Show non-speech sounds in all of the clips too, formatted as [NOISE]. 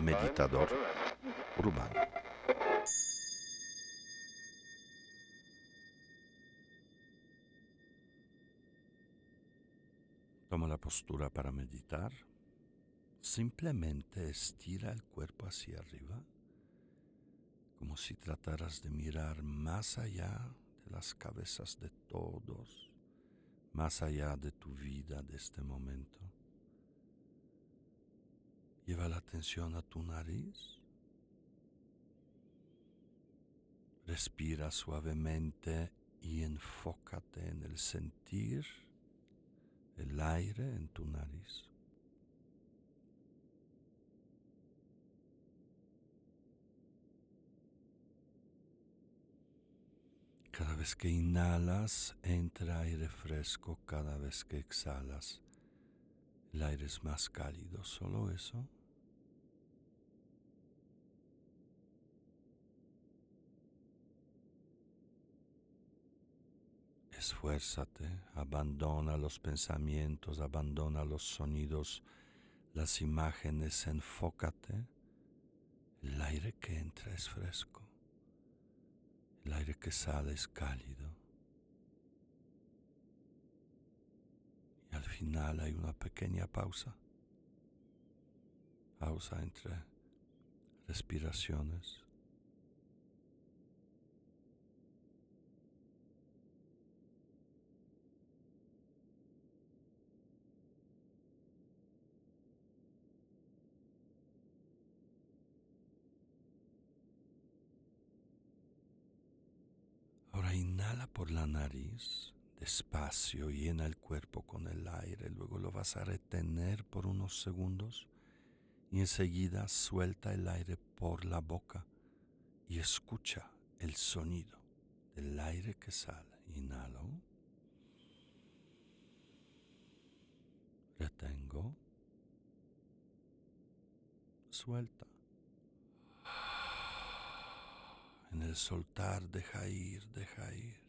Meditador urbano. Toma la postura para meditar. Simplemente estira el cuerpo hacia arriba, como si trataras de mirar más allá de las cabezas de todos, más allá de tu vida de este momento. Lleva la atención a tu nariz. Respira suavemente y enfócate en el sentir el aire en tu nariz. Cada vez que inhalas, entra aire fresco. Cada vez que exhalas, el aire es más cálido. Solo eso. Esfuérzate, abandona los pensamientos, abandona los sonidos, las imágenes, enfócate. El aire que entra es fresco, el aire que sale es cálido. Y al final hay una pequeña pausa, pausa entre respiraciones. Por la nariz, despacio, llena el cuerpo con el aire, luego lo vas a retener por unos segundos y enseguida suelta el aire por la boca y escucha el sonido del aire que sale. Inhalo. Retengo. Suelta. En el soltar deja ir, deja ir.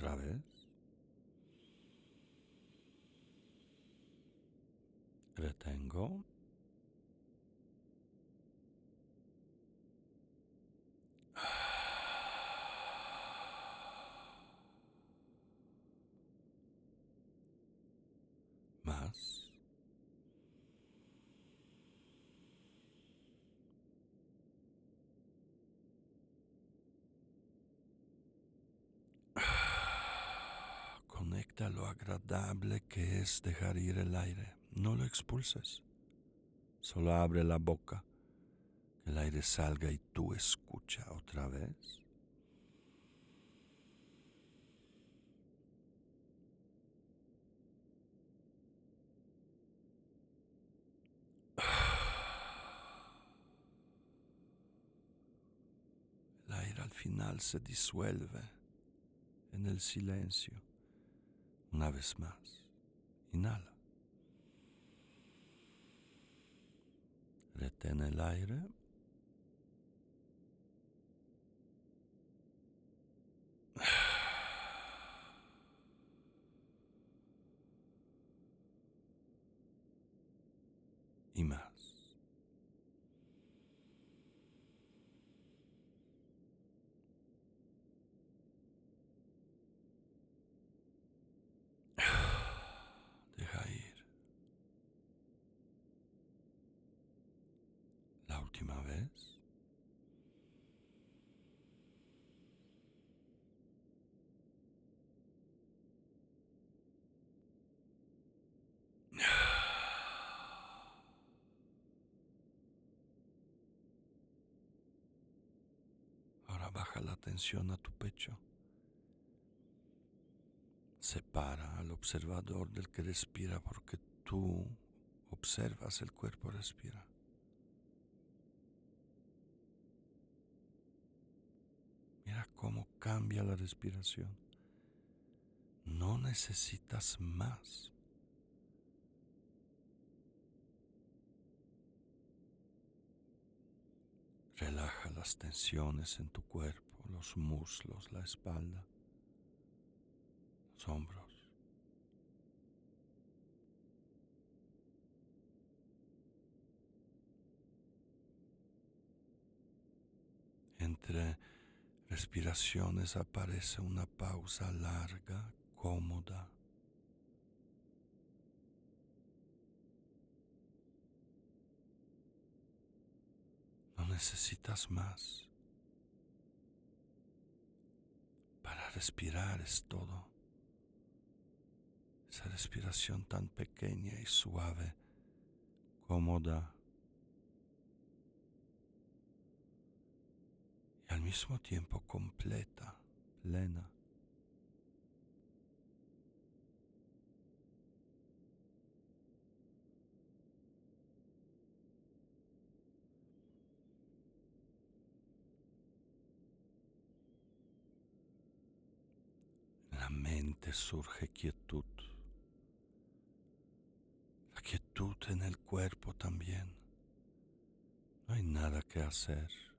Otra vez. Retengo. Más. Lo agradable que es dejar ir el aire. No lo expulses. Solo abre la boca, que el aire salga y tú escucha otra vez. [SIGHS] El aire al final se disuelve en el silencio. Una vez más. Inhala. Retén el aire. [SIGHS] Y más. Última vez. Ahora baja la atención a tu pecho. Separa al observador del que respira porque tú observas el cuerpo respira. cambia la respiración. No necesitas más. Relaja las tensiones en tu cuerpo, los muslos, la espalda, los hombros. Entre respiraciones aparece una pausa larga, cómoda. No necesitas más. Para respirar es todo. Esa respiración tan pequeña y suave, cómoda. Al mismo tiempo completa, plena. mente surge quietud. La quietud en el cuerpo también. No hay nada que hacer.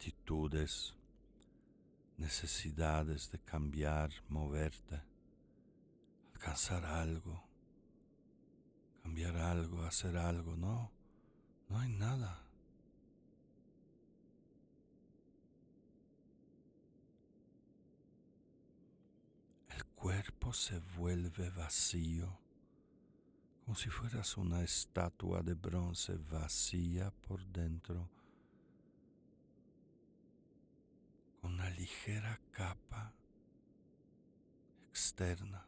Actitudes, necesidades de cambiar, moverte, alcanzar algo, cambiar algo, hacer algo, no. No hay nada. El cuerpo se vuelve vacío, como si fueras una estatua de bronce vacía por dentro, una ligera capa externa.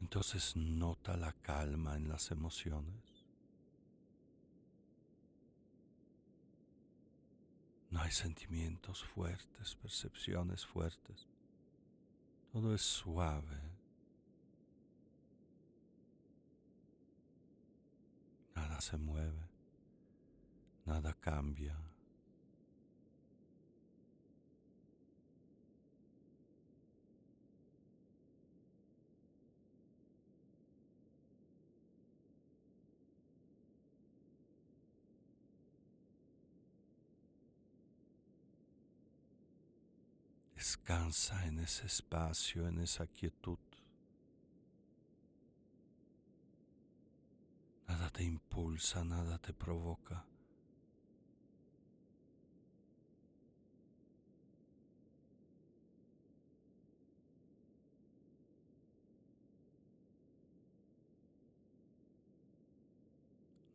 Entonces nota la calma en las emociones. No hay sentimientos fuertes, percepciones fuertes. Todo es suave. Nada se mueve. Nada cambia. Descansa en ese espacio, en esa quietud. Nada te impulsa, nada te provoca.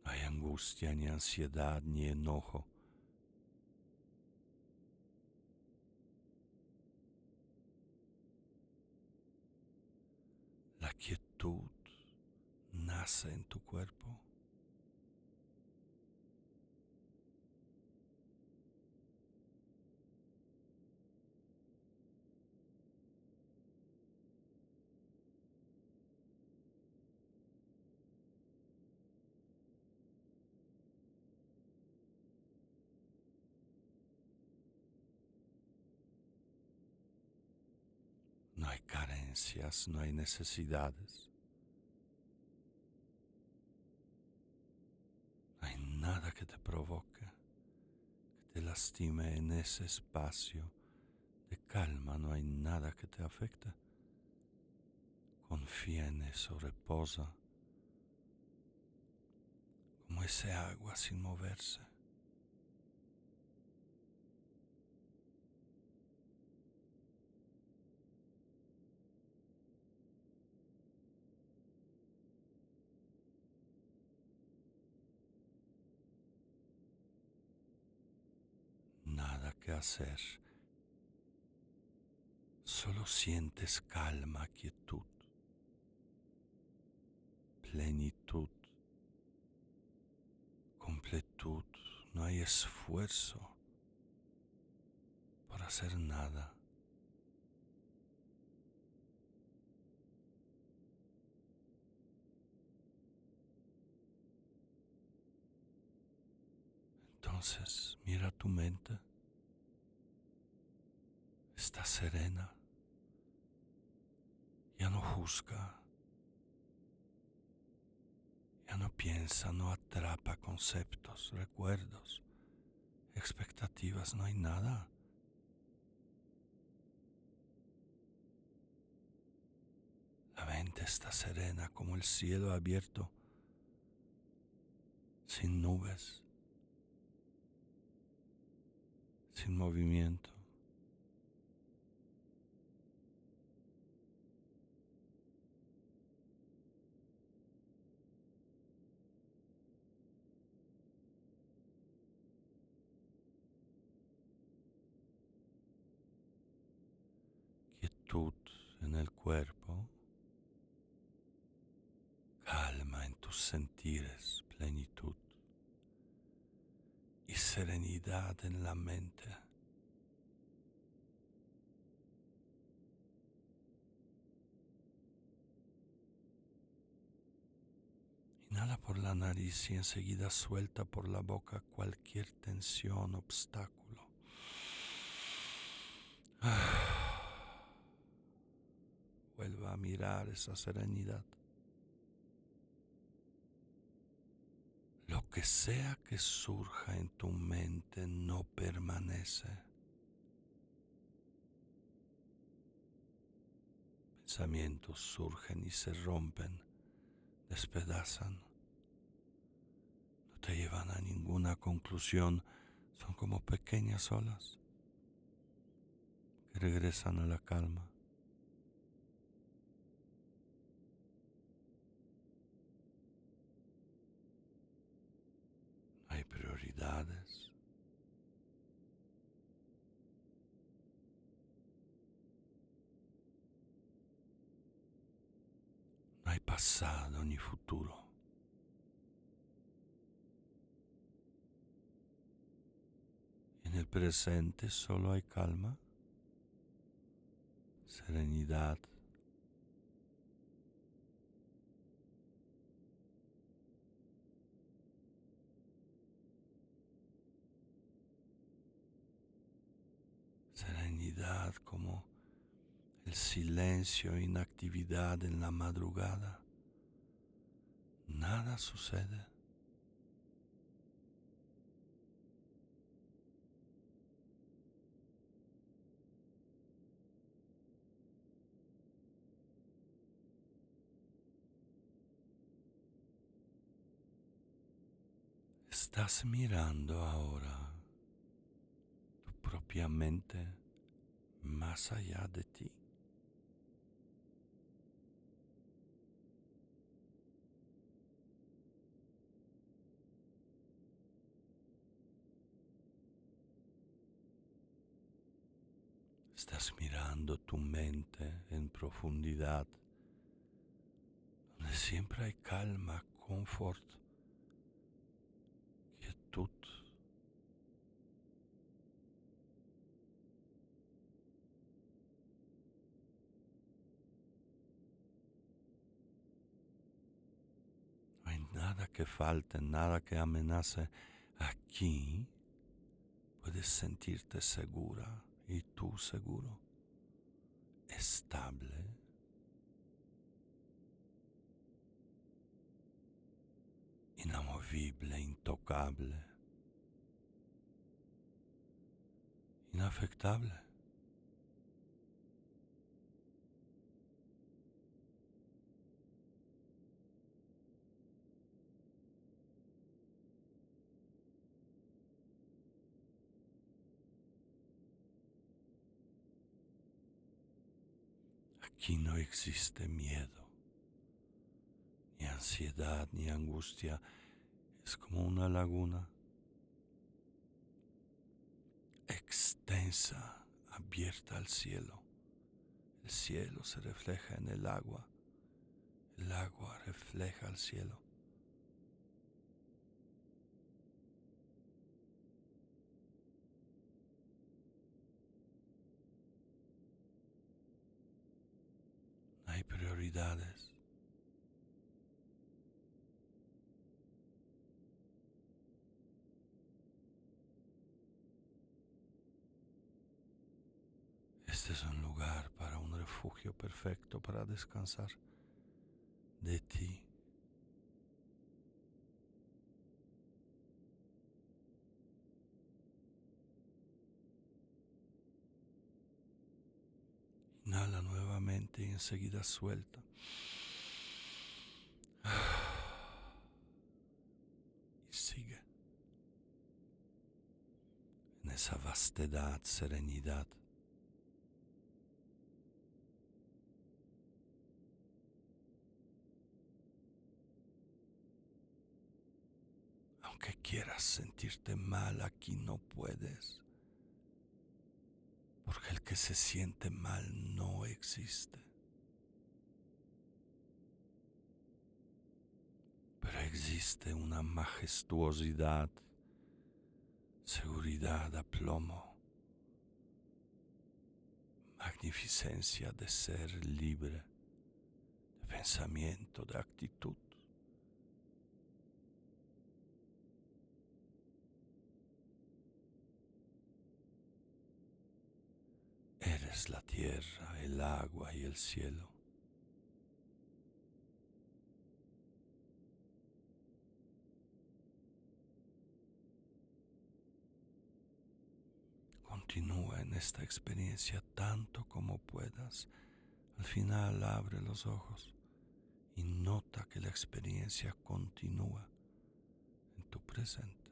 No hay angustia, ni ansiedad, ni enojo. Nace en tu cuerpo. No hay carencias, no hay necesidades. Que te provoque, que te lastime en ese espacio de calma, no hay nada que te afecte. Confía en eso, reposa, como ese agua sin moverse. Hacer. Solo sientes calma, quietud, plenitud, completud. No hay esfuerzo por hacer nada. Entonces, mira tu mente está serena, ya no juzga, ya no piensa, no atrapa conceptos, recuerdos, expectativas, no hay nada. La mente está serena como el cielo abierto, sin nubes, sin movimiento. Quietud en el cuerpo, calma en tus sentires, plenitud y serenidad en la mente. Inhala por la nariz y enseguida suelta por la boca cualquier tensión, obstáculo. Vuelva a mirar esa serenidad. Lo que sea que surja en tu mente no permanece. Pensamientos surgen y se rompen despedazan, no te llevan a ninguna conclusión, son como pequeñas olas que regresan a la calma. Prioridades. No hay pasado ni futuro. En el presente solo hay calma, serenidad, como el silencio e inactividad en la madrugada. Nada sucede. Estás mirando ahora tu propia mente más allá de ti. Estás mirando tu mente en profundidad, donde siempre hay calma, confort, quietud. Nada que falte, nada que amenace. Aquí puedes sentirte segura y tú seguro, estable. inamovible, intocable, inafectable. Aquí no existe miedo, ni ansiedad, ni angustia. Es como una laguna extensa, abierta al cielo. El cielo se refleja en el agua. El agua refleja al cielo. Este es un lugar para un refugio perfecto para descansar de ti. Inhala nuevamente y enseguida suelta. [SIGHS] Y sigue en esa vastedad, serenidad. Quieras sentirte mal, aquí no puedes. Porque el que se siente mal no existe. Pero existe una majestuosidad, seguridad, aplomo, magnificencia de ser libre, de pensamiento, de actitud. Eres la tierra, el agua y el cielo. Continúa en esta experiencia tanto como puedas. Al final abre los ojos y nota que la experiencia continúa en tu presente.